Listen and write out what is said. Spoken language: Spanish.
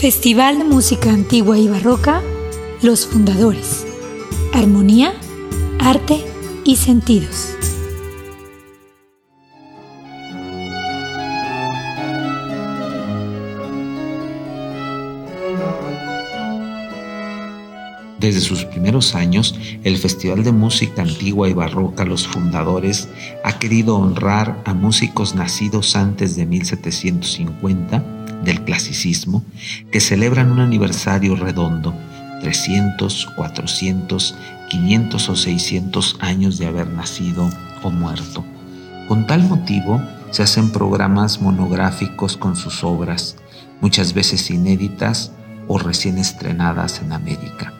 Festival de Música Antigua y Barroca, Los Fundadores. Armonía, Arte y Sentidos. Desde sus primeros años, el Festival de Música Antigua y Barroca Los Fundadores ha querido honrar a músicos nacidos antes de 1750 del clasicismo que celebran un aniversario redondo, 300, 400, 500 o 600 años de haber nacido o muerto. Con tal motivo, se hacen programas monográficos con sus obras, muchas veces inéditas o recién estrenadas en América.